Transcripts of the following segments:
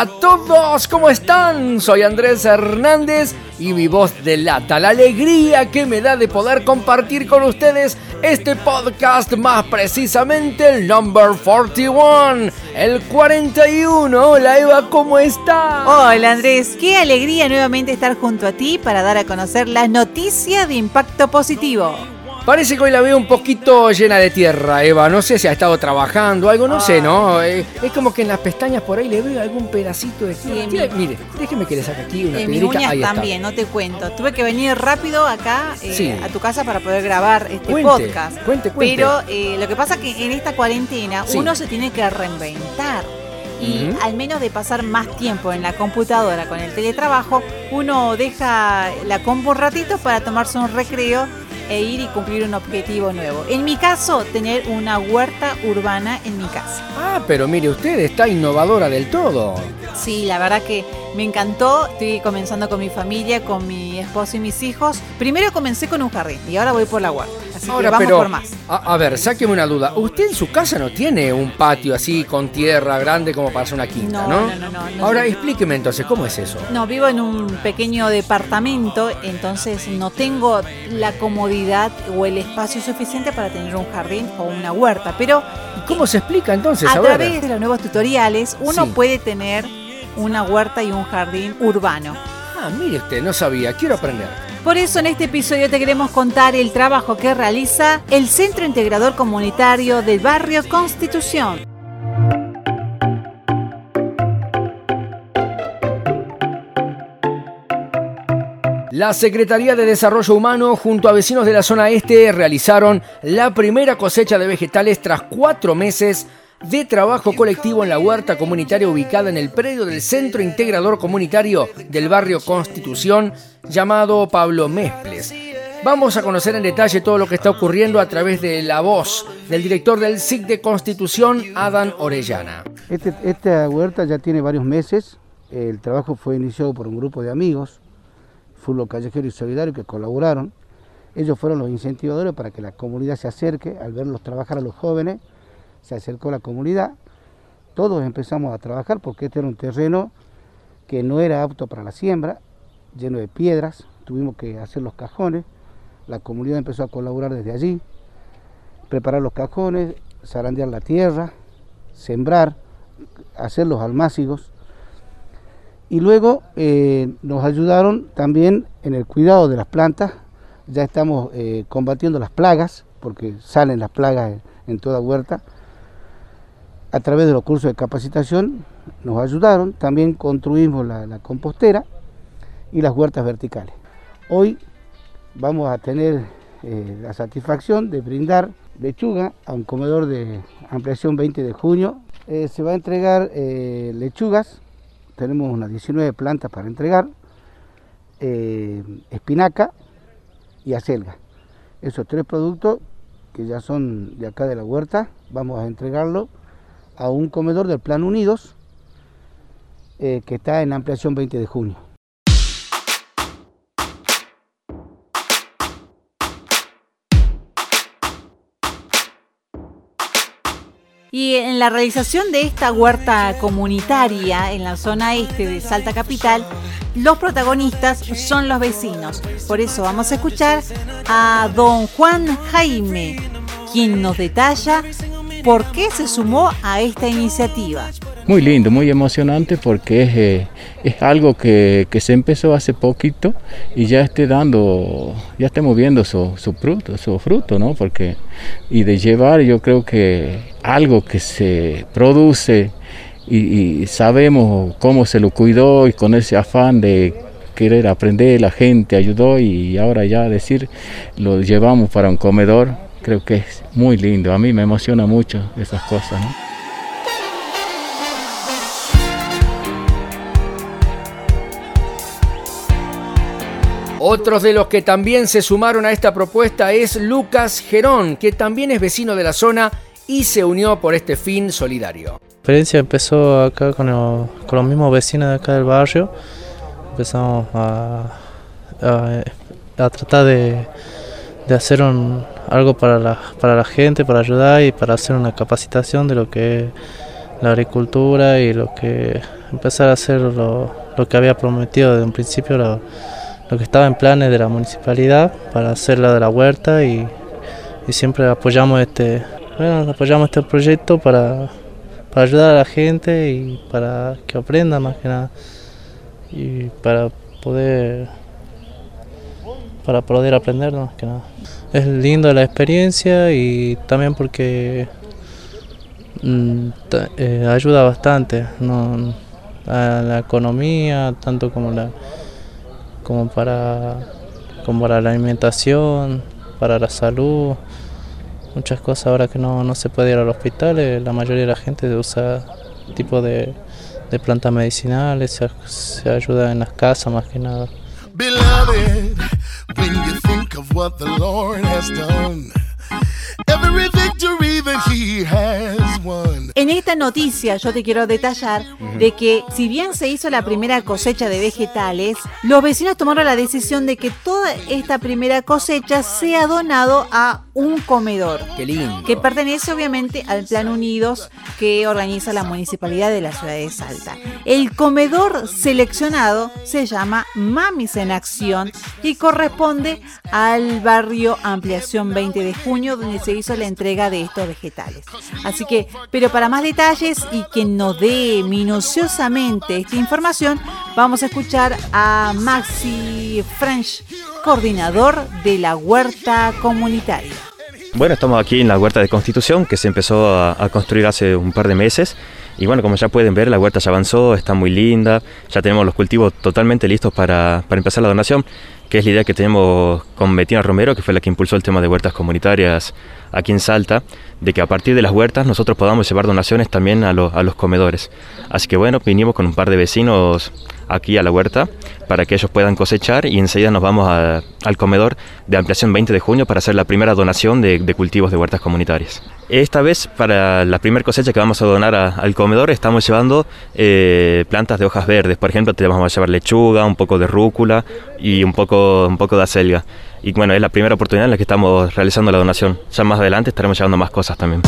A todos, ¿cómo están? Soy Andrés Hernández y mi voz delata la alegría que me da de poder compartir con ustedes este podcast, más precisamente el number 41, el 41. Hola Eva, ¿cómo estás? Hola Andrés, qué alegría nuevamente estar junto a ti para dar a conocer las noticias de impacto positivo. Parece que hoy la veo un poquito llena de tierra, Eva. No sé si ha estado trabajando, algo, no sé, ¿no? Eh, es como que en las pestañas por ahí le veo algún pedacito de tierra. Mire, déjeme que le saque aquí una en piedrita. Mis uñas también, no te cuento. Tuve que venir rápido acá eh, a tu casa para poder grabar este podcast. Cuente, cuente. Pero eh, lo que pasa es que en esta cuarentena uno se tiene que reinventar y al menos de pasar más tiempo en la computadora con el teletrabajo, uno deja la compu un ratito para tomarse un recreo e ir y cumplir un objetivo nuevo. En mi caso, tener una huerta urbana en mi casa. Ah, pero mire usted, está innovadora del todo. Sí, la verdad que me encantó. Estoy comenzando con mi familia, con mi esposo y mis hijos. Primero comencé con un jardín y ahora voy por la huerta. Así que vamos por más. A, ver, sáqueme una duda. Usted en su casa no tiene un patio así con tierra grande como para hacer una quinta, ¿no? No, no, no. ahora explíqueme entonces, ¿cómo es eso? No, vivo en un pequeño departamento, entonces no tengo la comodidad o el espacio suficiente para tener un jardín o una huerta. Pero. ¿Cómo se explica entonces? A, través de los nuevos tutoriales, uno puede tener una huerta y un jardín urbano. Ah, mire usted, no sabía, quiero aprender. Por eso en este episodio te queremos contar el trabajo que realiza el Centro Integrador Comunitario del Barrio Constitución. La Secretaría de Desarrollo Humano junto a vecinos de la zona este realizaron la primera cosecha de vegetales tras cuatro meses de trabajo colectivo en la huerta comunitaria ubicada en el predio del Centro Integrador Comunitario del barrio Constitución llamado Pablo Mesples. Vamos a conocer en detalle todo lo que está ocurriendo a través de la voz del director del SIC de Constitución, Adán Orellana. Este, esta huerta ya tiene varios meses. El trabajo fue iniciado por un grupo de amigos, Fútbol Callejero y Solidario, que colaboraron. Ellos fueron los incentivadores para que la comunidad se acerque al verlos trabajar a los jóvenes se acercó la comunidad, todos empezamos a trabajar porque este era un terreno que no era apto para la siembra, lleno de piedras, tuvimos que hacer los cajones, la comunidad empezó a colaborar desde allí, preparar los cajones, zarandear la tierra, sembrar, hacer los almácigos, y luego eh, nos ayudaron también en el cuidado de las plantas, ya estamos eh, combatiendo las plagas, porque salen las plagas en toda huerta, a través de los cursos de capacitación nos ayudaron, también construimos la, compostera y las huertas verticales. Hoy vamos a tener eh, la satisfacción de brindar lechuga a un comedor de ampliación 20 de junio. Eh, se va a entregar eh, lechugas, tenemos unas 19 plantas para entregar, espinaca y acelga. Esos tres productos que ya son de acá de la huerta, vamos a entregarlo a un comedor del Plan Unidos eh, que está en ampliación 20 de junio. Y en la realización de esta huerta comunitaria en la zona este de Salta Capital, los protagonistas son los vecinos. Por eso vamos a escuchar a don Juan Jaime, quien nos detalla ¿Por qué se sumó a esta iniciativa? Muy lindo, muy emocionante porque es, eh, es algo que, se empezó hace poquito y ya esté dando, ya estemos viendo su, fruto, su fruto, ¿no? Porque, y de llevar yo creo que algo que se produce y sabemos cómo se lo cuidó y con ese afán de querer aprender, la gente ayudó y ahora ya decir, lo llevamos para un comedor creo que es muy lindo. A mí me emociona mucho esas cosas. Otros de los que también se sumaron a esta propuesta es Lucas Gerón, que también es vecino de la zona y se unió por este fin solidario. La experiencia empezó acá con, los mismos vecinos de acá del barrio. Empezamos a, a tratar de, de hacer un, algo para la, para la gente, para ayudar y para hacer una capacitación de lo que es la agricultura y lo que empezar a hacer lo, que había prometido desde un principio, lo, que estaba en planes de la municipalidad para hacer la de la huerta y, siempre apoyamos este, bueno, apoyamos este proyecto para, para ayudar a la gente y para que aprenda más que nada y para poder para poder aprender más que nada. Es lindo la experiencia y también porque mm, eh, ayuda bastante a la economía, tanto como la como para como para la alimentación, para la salud, muchas cosas ahora que no, no se puede ir al hospital, eh, la mayoría de la gente usa tipo de, de plantas medicinales, se, se ayuda en las casas más que nada. Beloved, when you think of what the Lord has done. En esta noticia yo te quiero detallar de que si bien se hizo la primera cosecha de vegetales, los vecinos tomaron la decisión de que toda esta primera cosecha sea donado a un comedor. Que pertenece obviamente al Plan Unidos que organiza la Municipalidad de la Ciudad de Salta. El comedor seleccionado se llama Mamis en Acción y corresponde al barrio Ampliación 20 de Junio donde se hizo la entrega de estos vegetales. Así que, pero para más detalles y que nos dé minuciosamente esta información, vamos a escuchar a Maxi French, coordinador de la huerta comunitaria. Bueno, estamos aquí en la huerta de Constitución que se empezó a, construir hace un par de meses. Y bueno, como ya pueden ver, la huerta ya avanzó, está muy linda, ya tenemos los cultivos totalmente listos para, para empezar la donación que es la idea que tenemos con Betina Romero, que fue la que impulsó el tema de huertas comunitarias aquí en Salta, de que a partir de las huertas nosotros podamos llevar donaciones también a, a los comedores. Así que bueno, vinimos con un par de vecinos aquí a la huerta para que ellos puedan cosechar y enseguida nos vamos al comedor de ampliación 20 de junio para hacer la primera donación de, cultivos de huertas comunitarias. Esta vez para la primera cosecha que vamos a donar al comedor estamos llevando eh, plantas de hojas verdes, por ejemplo te vamos a llevar lechuga, un poco de rúcula y un poco, un poco de acelga. Y bueno, es la primera oportunidad en la que estamos realizando la donación. Ya más adelante estaremos llevando más cosas también.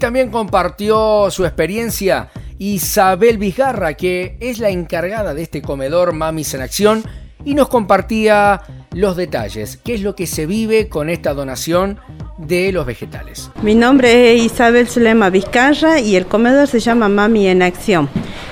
también compartió su experiencia Isabel Vizgarra, que es la encargada de este comedor Mamis en Acción, y nos compartía los detalles, qué es lo que se vive con esta donación de los vegetales. Mi nombre es Isabel Zulema Vizcarra y el comedor se llama Mami en Acción.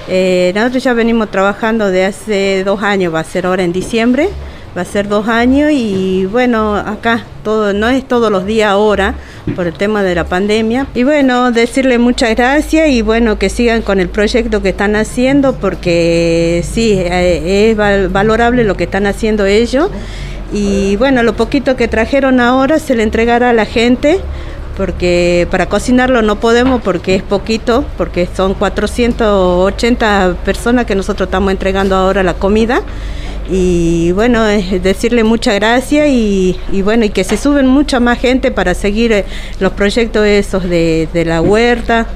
Eh, nosotros ya venimos trabajando de hace dos años, va a ser ahora en diciembre, va a ser dos años y bueno, acá todo, no es todos los días ahora por el tema de la pandemia. Y bueno, decirle muchas gracias y bueno, que sigan con el proyecto que están haciendo porque sí, eh, es valorable lo que están haciendo ellos. Y bueno, lo poquito que trajeron ahora se le entregará a la gente porque para cocinarlo no podemos porque es poquito, porque son 480 personas que nosotros estamos entregando ahora la comida y bueno, decirle muchas gracias y, bueno, y que se suben mucha más gente para seguir eh, los proyectos esos de, de la huerta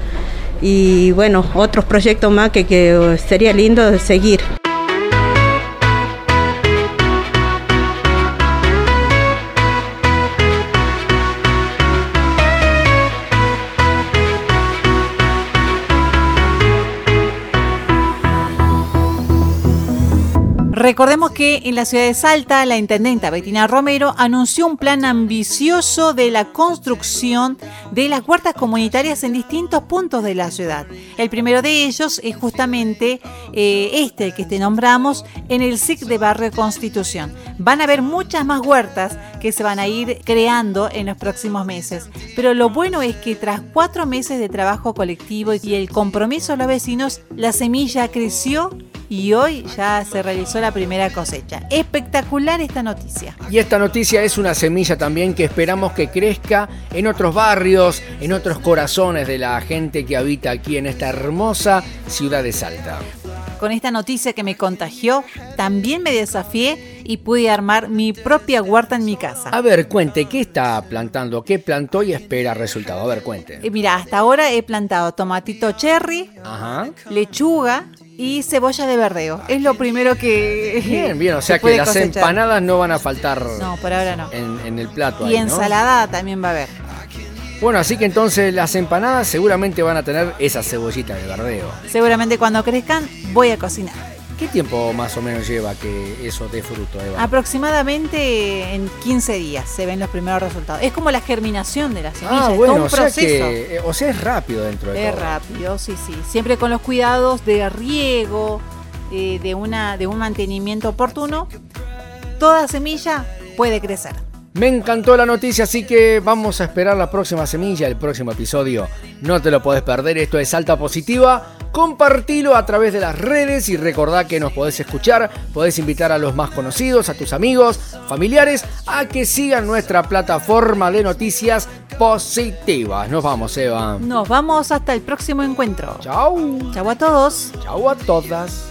y bueno, otros proyectos más que, que sería lindo seguir. Recordemos que en la ciudad de Salta, la intendenta Betina Romero anunció un plan ambicioso de la construcción de las huertas comunitarias en distintos puntos de la ciudad. El primero de ellos es justamente eh, este que te nombramos en el SIC de Barrio Constitución. Van a haber muchas más huertas que se van a ir creando en los próximos meses. Pero lo bueno es que tras cuatro meses de trabajo colectivo y el compromiso de los vecinos, la semilla creció y hoy ya se realizó la primera cosecha. Espectacular esta noticia. Y esta noticia es una semilla también que esperamos que crezca en otros barrios, en otros corazones de la gente que habita aquí en esta hermosa ciudad de Salta. Con esta noticia que me contagió, también me desafié y pude armar mi propia huerta en mi casa. A ver, cuente, ¿qué está plantando? ¿Qué plantó y espera resultado? A ver, cuente. Eh, mira, hasta ahora he plantado tomatito cherry, lechuga, y cebolla de verdeo. Es lo primero que. Bien, bien, o sea que las empanadas no van a faltar. No, por ahora no. En, el plato. Y ensalada también va a haber. Bueno, así que entonces las empanadas seguramente van a tener esa cebollita de verdeo. Seguramente cuando crezcan voy a cocinar. ¿Qué tiempo más o menos lleva que eso dé fruto, Eva? Aproximadamente en 15 días se ven los primeros resultados. Es como la germinación de la semilla, ah, bueno, un o proceso. Sea que, eh, o sea, es rápido dentro de es todo. Es rápido, sí, sí. Siempre con los cuidados de riego, eh, de, una, de un mantenimiento oportuno. Toda semilla puede crecer. Me encantó la noticia, así que vamos a esperar la próxima semilla, el próximo episodio. No te lo podés perder, esto es Alta Positiva. Compartilo a través de las redes y recordá que nos podés escuchar, podés invitar a los más conocidos, a tus amigos, familiares, a que sigan nuestra plataforma de noticias positivas. Nos vamos, Eva. Nos vamos hasta el próximo encuentro. Chau. Chau a todos. Chau a todas.